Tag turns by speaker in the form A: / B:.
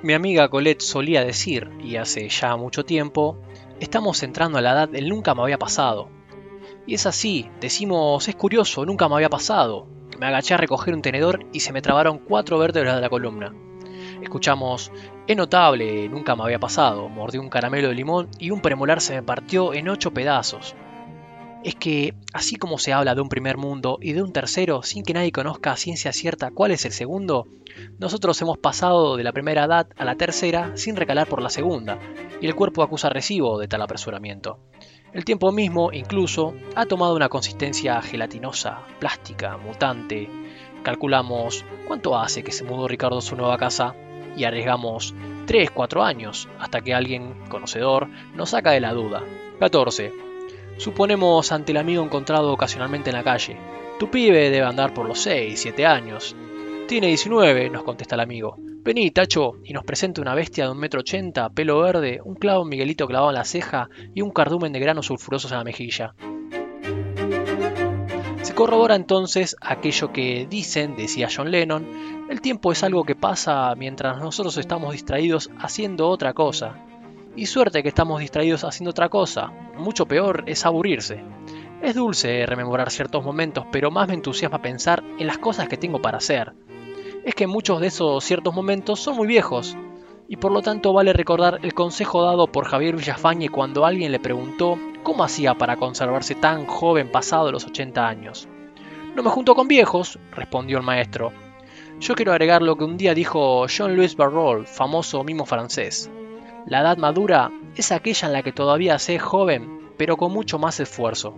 A: Mi amiga Colette solía decir, y hace ya mucho tiempo, estamos entrando a la edad del nunca me había pasado. Y es así, decimos, es curioso, nunca me había pasado. Me agaché a recoger un tenedor y se me trabaron cuatro vértebras de la columna. Escuchamos, es notable, nunca me había pasado. Mordí un caramelo de limón y un premolar se me partió en ocho pedazos. Es que, así como se habla de un primer mundo y de un tercero sin que nadie conozca a ciencia cierta cuál es el segundo, nosotros hemos pasado de la primera edad a la tercera sin recalar por la segunda, y el cuerpo acusa recibo de tal apresuramiento. El tiempo mismo, incluso, ha tomado una consistencia gelatinosa, plástica, mutante. Calculamos cuánto hace que se mudó Ricardo a su nueva casa y arriesgamos 3, 4 años hasta que alguien conocedor nos saca de la duda. 14. Suponemos ante el amigo encontrado ocasionalmente en la calle. Tu pibe debe andar por los 6, 7 años. Tiene 19, nos contesta el amigo. Vení, Tacho, y nos presenta una bestia de un metro ochenta, pelo verde, un clavo Miguelito clavado en la ceja y un cardumen de granos sulfurosos en la mejilla. Se corrobora entonces aquello que dicen, decía John Lennon, el tiempo es algo que pasa mientras nosotros estamos distraídos haciendo otra cosa. Y suerte que estamos distraídos haciendo otra cosa, mucho peor es aburrirse. Es dulce rememorar ciertos momentos, pero más me entusiasma pensar en las cosas que tengo para hacer es que muchos de esos ciertos momentos son muy viejos, y por lo tanto vale recordar el consejo dado por Javier Villafañe cuando alguien le preguntó cómo hacía para conservarse tan joven pasado los 80 años. No me junto con viejos, respondió el maestro. Yo quiero agregar lo que un día dijo Jean-Louis Barrol, famoso mimo francés. La edad madura es aquella en la que todavía se es joven, pero con mucho más esfuerzo.